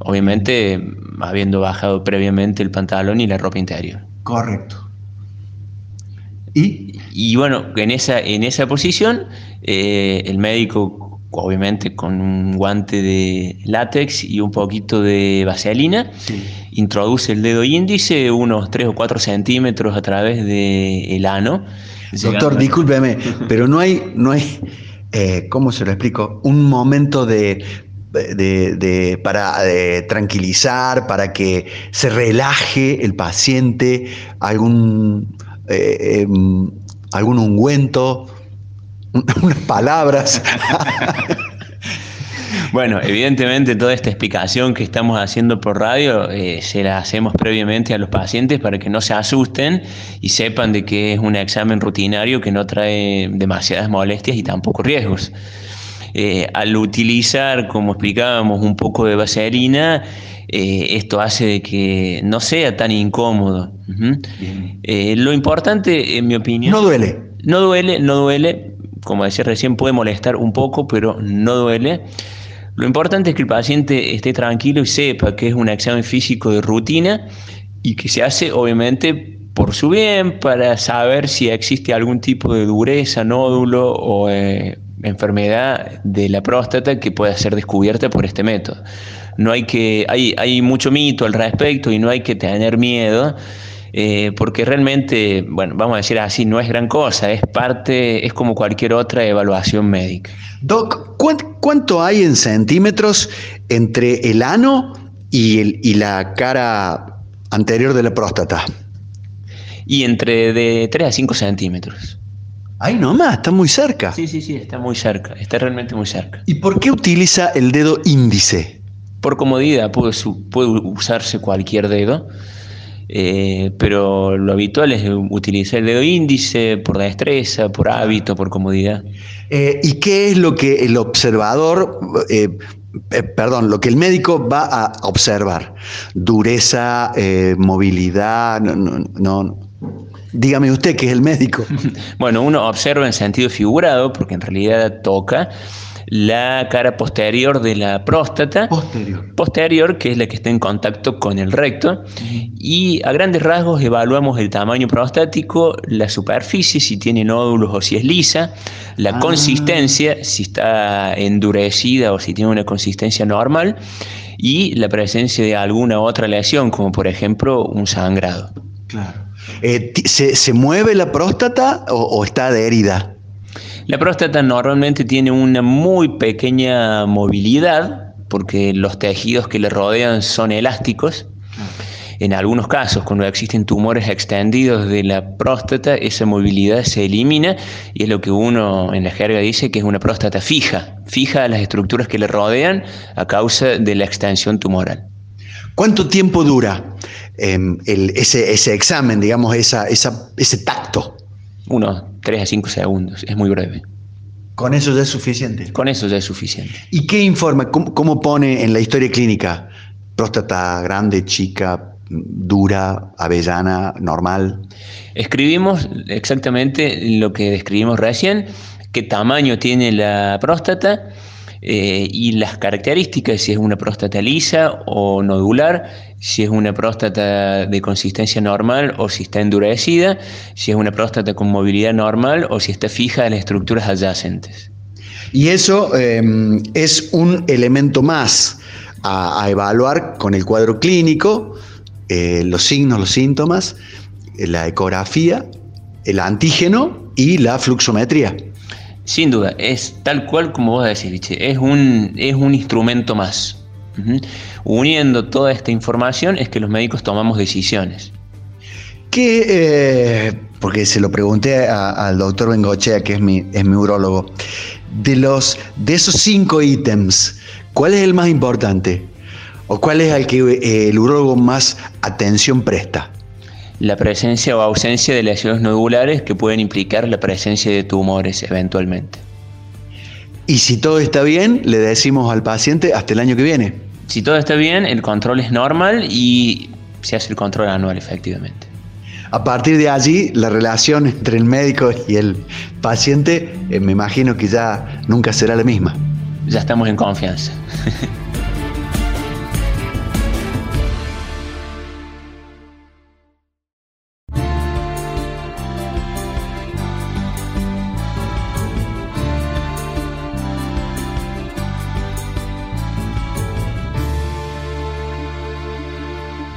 Obviamente, habiendo bajado previamente el pantalón y la ropa interior. Correcto. ¿Y? Y bueno, en esa, en esa posición, eh, el médico obviamente con un guante de látex y un poquito de vaselina. Introduce el dedo índice unos 3 o 4 centímetros a través del el ano. Doctor, discúlpeme, pero no hay, no hay eh, ¿cómo se lo explico? Un momento de, de, para tranquilizar, para que se relaje el paciente, algún, eh, em, algún ungüento unas palabras. Bueno, evidentemente toda esta explicación que estamos haciendo por radio eh, se la hacemos previamente a los pacientes para que no se asusten y sepan de que es un examen rutinario que no trae demasiadas molestias y tampoco riesgos. Eh, al utilizar, como explicábamos, un poco de vaselina, eh, esto hace de que no sea tan incómodo. lo importante, en mi opinión... No duele. No duele, no duele como decía recién, puede molestar un poco, pero no duele. Lo importante es que el paciente esté tranquilo y sepa que es un examen físico de rutina y que se hace obviamente por su bien, para saber si existe algún tipo de dureza, nódulo o eh, enfermedad de la próstata que pueda ser descubierta por este método. No hay que, hay, hay mucho mito al respecto y no hay que tener miedo. Eh, porque realmente, bueno, vamos a decir así, no es gran cosa, es parte, es como cualquier otra evaluación médica. Doc, ¿cuánto hay en centímetros entre el ano y, el, y la cara anterior de la próstata? Y entre de 3 a 5 centímetros. Ay, nomás, está muy cerca. Sí, sí, sí, está muy cerca, está realmente muy cerca. ¿Y por qué utiliza el dedo índice? Por comodidad, puede, puede usarse cualquier dedo. Eh, pero lo habitual es utilizar el dedo índice por destreza, por hábito, por comodidad. Eh, ¿Y qué es lo que el observador, eh, perdón, lo que el médico va a observar? Dureza, movilidad, no, no, Dígame usted que es el médico. bueno, uno observa en sentido figurado, porque en realidad toca la cara posterior de la próstata. Posterior. Posterior, que es la que está en contacto con el recto. Y a grandes rasgos evaluamos el tamaño prostático, la superficie, si tiene nódulos o si es lisa, la Ah. consistencia, si está endurecida o si tiene una consistencia normal, y la presencia de alguna otra lesión, como por ejemplo un sangrado. Claro. Eh, ¿se, se mueve la próstata o, o está adherida? La próstata normalmente tiene una muy pequeña movilidad porque los tejidos que le rodean son elásticos. En algunos casos, cuando existen tumores extendidos de la próstata, esa movilidad se elimina y es lo que uno en la jerga dice que es una próstata fija, fija a las estructuras que le rodean a causa de la extensión tumoral. ¿Cuánto tiempo dura em, el- ese, ese examen, digamos, esa, esa- ese tacto? Unos 3 a 5 segundos, es muy breve. ¿Con eso ya es suficiente? Con eso ya es suficiente. ¿Y qué informa? ¿Cómo, cómo pone en la historia clínica? Próstata grande, chica, dura, avellana, normal. Escribimos exactamente lo que describimos recién, qué tamaño tiene la próstata eh, y las características, si es una próstata lisa o nodular, si es una próstata de consistencia normal o si está endurecida, si es una próstata con movilidad normal o si está fija en las estructuras adyacentes. Y eso em, es un elemento más a, evaluar con el cuadro clínico, eh, los signos, los síntomas, la ecografía, el antígeno y la fluxometría. Sin duda, es tal cual como vos decís, es un, es un instrumento más. Ujú. Uniendo toda esta información es que los médicos tomamos decisiones. Que, eh, porque se lo pregunté a- al doctor Bengochea, que es mi, es mi urólogo, de, los, de esos cinco ítems, ¿cuál es el más importante? ¿O cuál es al que eh, el urólogo más atención presta? La presencia o ausencia de lesiones nodulares que pueden implicar la presencia de tumores eventualmente. Y si todo está bien, le decimos al paciente hasta el año que viene. Si todo está bien, el control es normal y se hace el control anual efectivamente. A partir de allí, la relación entre el médico y el paciente, eh, me imagino que ya nunca será la misma. Ya estamos en confianza.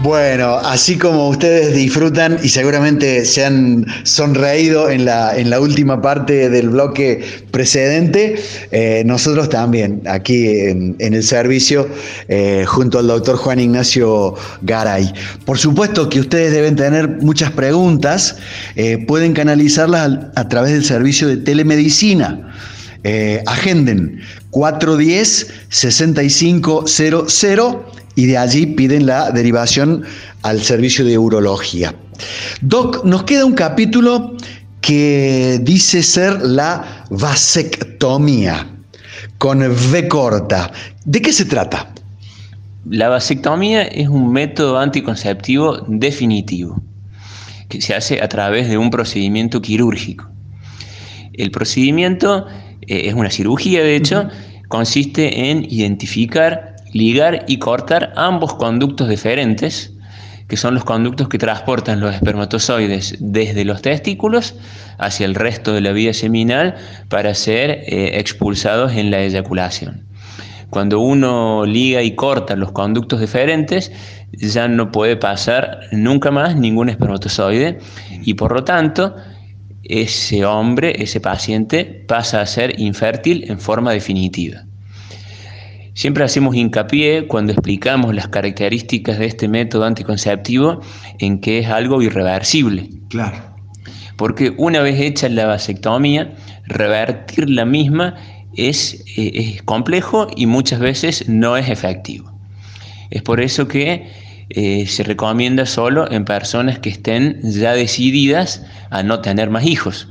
Bueno, así como ustedes disfrutan y seguramente se han sonreído en la, en la última parte del bloque precedente, eh, nosotros también, aquí en, en el servicio, eh, junto al doctor Juan Ignacio Garay. Por supuesto que ustedes deben tener muchas preguntas, eh, pueden canalizarlas al- a través del servicio de telemedicina. Agenden 410-6500 y de allí piden la derivación al servicio de urología. Doc, nos queda un capítulo que dice ser la vasectomía, con V corta. ¿De qué se trata? La vasectomía es un método anticonceptivo definitivo que se hace a través de un procedimiento quirúrgico. El procedimiento eh, es una cirugía, de hecho, consiste en identificar, ligar y cortar ambos conductos deferentes, que son los conductos que transportan los espermatozoides desde los testículos hacia el resto de la vía seminal para ser eh, expulsados en la eyaculación. Cuando uno liga y corta los conductos deferentes, ya no puede pasar nunca más ningún espermatozoide y por lo tanto ese hombre, ese paciente, pasa a ser infértil en forma definitiva. Siempre hacemos hincapié cuando explicamos las características de este método anticonceptivo en que es algo irreversible. Claro. Porque una vez hecha la vasectomía, revertir la misma es, eh, es complejo y muchas veces no es efectivo. Es por eso que eh, se recomienda solo en personas que estén ya decididas a no tener más hijos.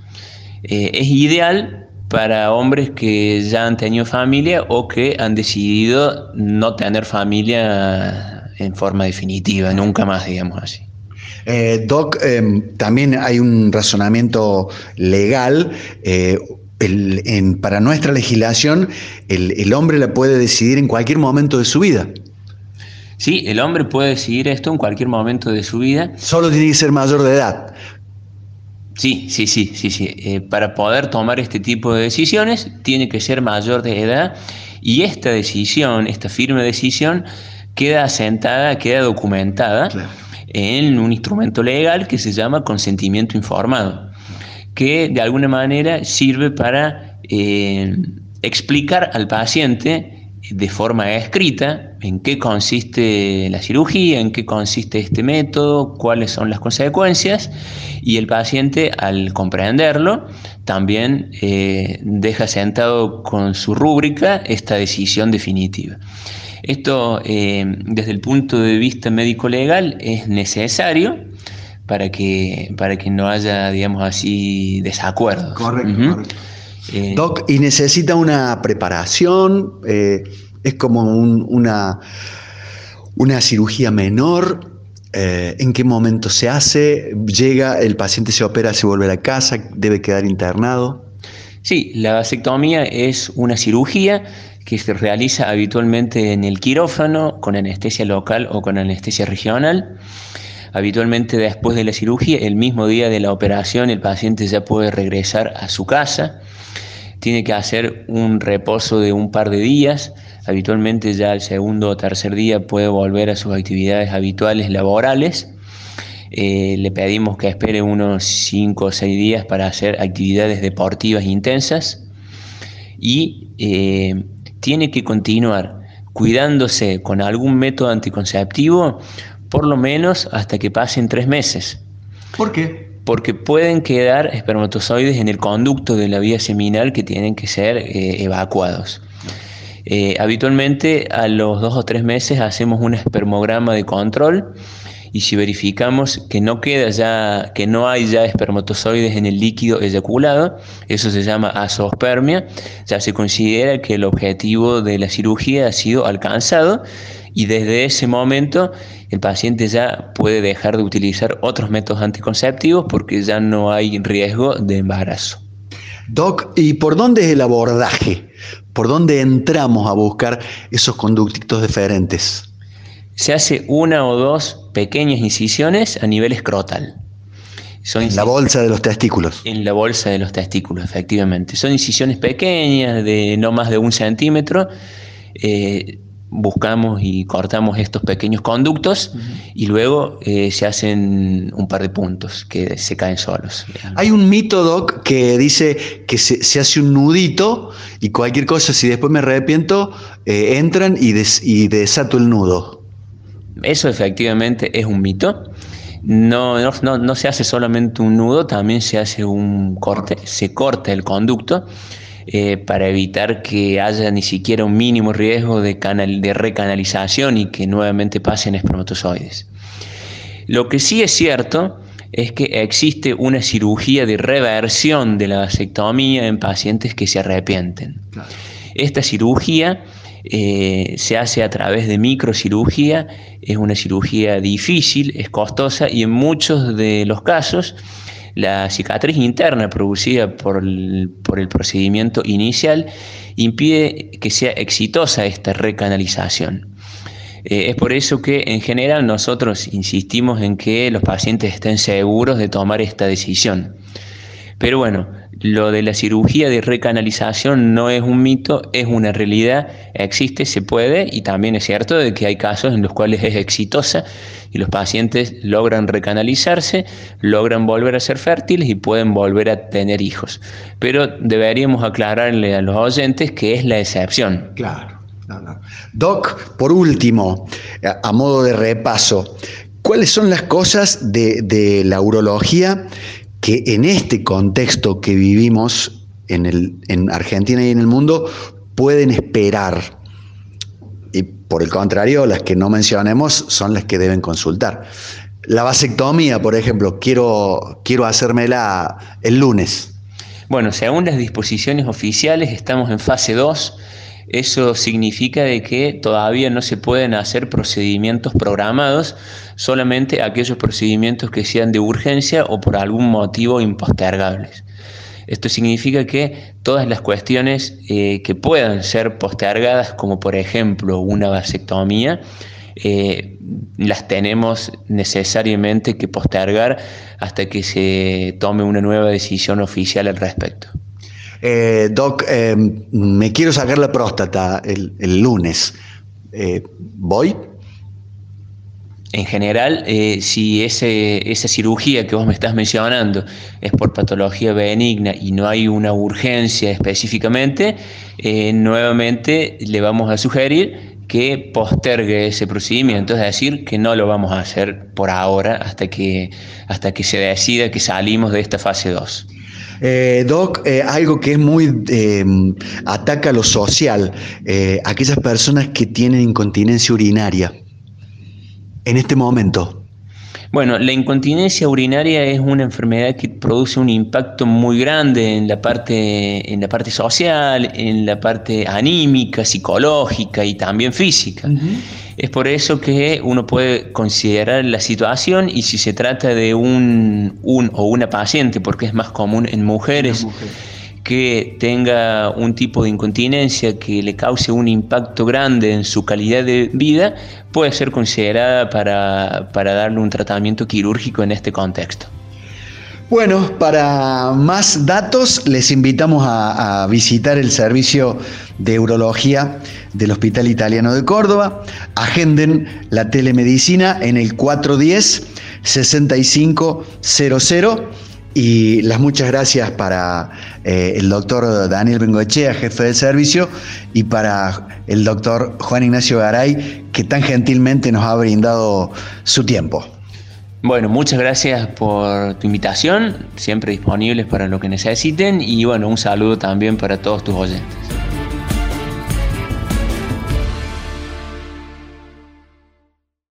Eh, es ideal para hombres que ya han tenido familia o que han decidido no tener familia en forma definitiva, nunca más, digamos así. Eh, Doc, eh, también hay un razonamiento legal. eh, para nuestra legislación, el, hombre la puede decidir en cualquier momento de su vida. Sí, el hombre puede decidir esto en cualquier momento de su vida. Solo tiene que ser mayor de edad. Sí, sí, sí, sí, sí. Eh, para poder tomar este tipo de decisiones tiene que ser mayor de edad y esta decisión, esta firme decisión, queda asentada, queda documentada en un instrumento legal que se llama consentimiento informado que de alguna manera sirve para eh, explicar al paciente de forma escrita en qué consiste la cirugía, en qué consiste este método, cuáles son las consecuencias y el paciente al comprenderlo también eh, deja sentado con su rúbrica esta decisión definitiva. Esto eh, desde el punto de vista médico-legal es necesario para que, para que no haya, digamos así, desacuerdos. Correcto. Eh, Doc, ¿y necesita una preparación? Eh, ¿Es como una, una cirugía menor? Eh, ¿En qué momento se hace? ¿Llega, el paciente se opera, se vuelve a la casa, debe quedar internado? Sí, la vasectomía es una cirugía que se realiza habitualmente en el quirófano con anestesia local o con anestesia regional. Habitualmente después de la cirugía, el mismo día de la operación, el paciente ya puede regresar a su casa. Tiene que hacer un reposo de un par de días. Habitualmente ya el segundo o tercer día puede volver a sus actividades habituales laborales. Eh, le pedimos que espere unos 5 o 6 días para hacer actividades deportivas intensas y eh, tiene que continuar cuidándose con algún método anticonceptivo por lo menos hasta que pasen tres meses. ¿Por qué? Porque pueden quedar espermatozoides en el conducto de la vía seminal que tienen que ser eh, evacuados. Eh, habitualmente a los dos o tres meses hacemos un espermograma de control y si verificamos que no queda ya, que no hay ya espermatozoides en el líquido eyaculado, eso se llama asospermia, ya se considera que el objetivo de la cirugía ha sido alcanzado y desde ese momento el paciente ya puede dejar de utilizar otros métodos anticonceptivos porque ya no hay riesgo de embarazo. Doc, ¿y por dónde es el abordaje? ¿Por dónde entramos a buscar esos conductitos diferentes? Se hace una o dos pequeñas incisiones a nivel escrotal. en la bolsa de los testículos. En la bolsa de los testículos, efectivamente. Son incisiones pequeñas de no más de un centímetro. Eh, buscamos y cortamos estos pequeños conductos y luego eh, se hacen un par de puntos que se caen solos. Hay un mito, Doc, que dice que se, hace un nudito y cualquier cosa, si después me arrepiento, eh, entran y, y desato el nudo. Eso efectivamente es un mito. No, no, no se hace solamente un nudo, también se hace un corte, se corta el conducto eh, para evitar que haya ni siquiera un mínimo riesgo de, canal, de recanalización y que nuevamente pasen espermatozoides. Lo que sí es cierto es que existe una cirugía de reversión de la vasectomía en pacientes que se arrepienten. Esta cirugía eh, se hace a través de microcirugía, es una cirugía difícil, es costosa y en muchos de los casos la cicatriz interna producida por el, procedimiento inicial impide que sea exitosa esta recanalización. Eh, es por eso que en general nosotros insistimos en que los pacientes estén seguros de tomar esta decisión. Pero bueno, lo de la cirugía de recanalización no es un mito, es una realidad, existe, se puede y también es cierto de que hay casos en los cuales es exitosa y los pacientes logran recanalizarse, logran volver a ser fértiles y pueden volver a tener hijos. Pero deberíamos aclararle a los oyentes que es la excepción. Claro. Doc, por último, a modo de repaso, ¿cuáles son las cosas de, de la urología que en este contexto que vivimos en, el, en Argentina y en el mundo pueden esperar. Y por el contrario, las que no mencionemos son las que deben consultar. La vasectomía, por ejemplo, quiero, quiero hacérmela el lunes. Bueno, según las disposiciones oficiales, estamos en fase 2 eso significa de que todavía no se pueden hacer procedimientos programados, solamente aquellos procedimientos que sean de urgencia o por algún motivo impostergables. Esto significa que todas las cuestiones eh, que puedan ser postergadas, como por ejemplo una vasectomía, eh, las tenemos necesariamente que postergar hasta que se tome una nueva decisión oficial al respecto. Eh, doc, me quiero sacar la próstata el, lunes. ¿Voy? en general, eh, si ese, esa cirugía que vos me estás mencionando es por patología benigna y no hay una urgencia específicamente, eh, nuevamente le vamos a sugerir que postergue ese procedimiento, es decir, que no lo vamos a hacer por ahora hasta que, hasta que se decida que salimos de esta fase 2. Eh, Doc, algo que es muy ataca lo social, aquellas personas que tienen incontinencia urinaria en este momento? Bueno, la incontinencia urinaria es una enfermedad que produce un impacto muy grande en la parte, en la parte social, en la parte anímica, psicológica y también física. Es por eso que uno puede considerar la situación y si se trata de un, un o una paciente, porque es más común en mujeres que tenga un tipo de incontinencia que le cause un impacto grande en su calidad de vida, puede ser considerada para, darle un tratamiento quirúrgico en este contexto. Bueno, para más datos les invitamos a, visitar el servicio de urología del Hospital Italiano de Córdoba. Agenden la telemedicina en el 410 6500 y las muchas gracias para eh, el doctor Daniel Bengochea, jefe de servicio, y para el doctor Juan Ignacio Garay, que tan gentilmente nos ha brindado su tiempo. Bueno, muchas gracias por tu invitación, siempre disponibles para lo que necesiten, y bueno, un saludo también para todos tus oyentes.